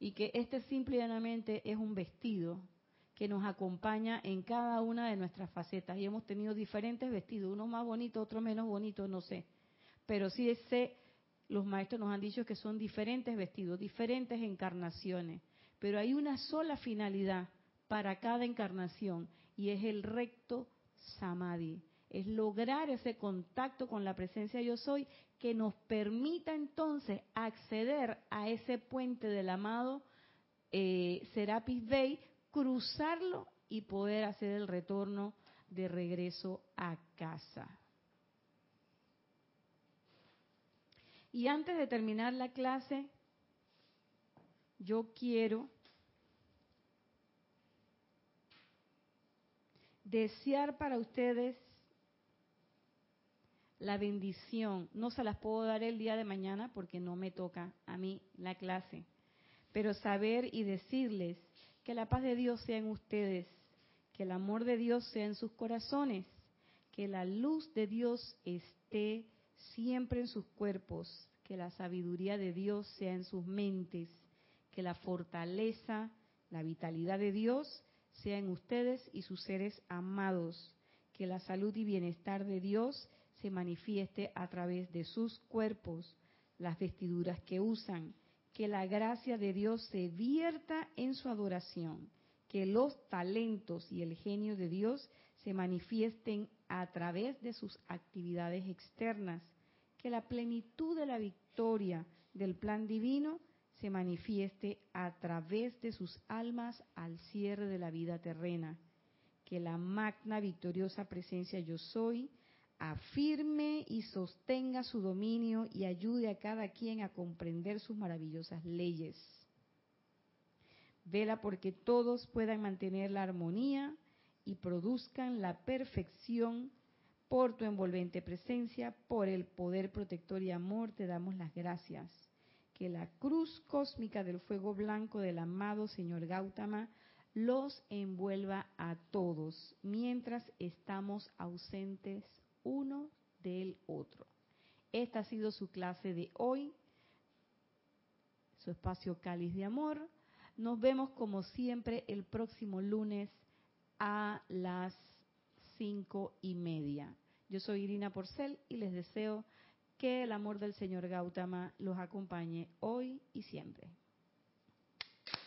y que este simplemente es un vestido que nos acompaña en cada una de nuestras facetas. Y hemos tenido diferentes vestidos, uno más bonito, otro menos bonito, no sé. Pero sí sé, los maestros nos han dicho que son diferentes vestidos, diferentes encarnaciones. Pero hay una sola finalidad para cada encarnación y es el recto samadhi. Es lograr ese contacto con la presencia yo soy que nos permita entonces acceder a ese puente del amado eh, Serapis Bey cruzarlo y poder hacer el retorno de regreso a casa. Y antes de terminar la clase, yo quiero desear para ustedes la bendición. No se las puedo dar el día de mañana porque no me toca a mí la clase, pero saber y decirles que la paz de Dios sea en ustedes, que el amor de Dios sea en sus corazones, que la luz de Dios esté siempre en sus cuerpos, que la sabiduría de Dios sea en sus mentes, que la fortaleza, la vitalidad de Dios sea en ustedes y sus seres amados, que la salud y bienestar de Dios se manifieste a través de sus cuerpos, las vestiduras que usan, que la gracia de Dios se vierta en su adoración, que los talentos y el genio de Dios se manifiesten a través de sus actividades externas, que la plenitud de la victoria del plan divino se manifieste a través de sus almas al cierre de la vida terrena, que la magna victoriosa presencia yo soy afirme y sostenga su dominio y ayude a cada quien a comprender sus maravillosas leyes. Vela porque todos puedan mantener la armonía y produzcan la perfección por tu envolvente presencia, por el poder protector y amor, te damos las gracias. Que la cruz cósmica del fuego blanco del amado Señor Gautama los envuelva a todos mientras estamos ausentes uno del otro. Esta ha sido su clase de hoy, su espacio cáliz de amor. Nos vemos como siempre el próximo lunes a las cinco y media. Yo soy Irina Porcel y les deseo que el amor del Señor Gautama los acompañe hoy y siempre.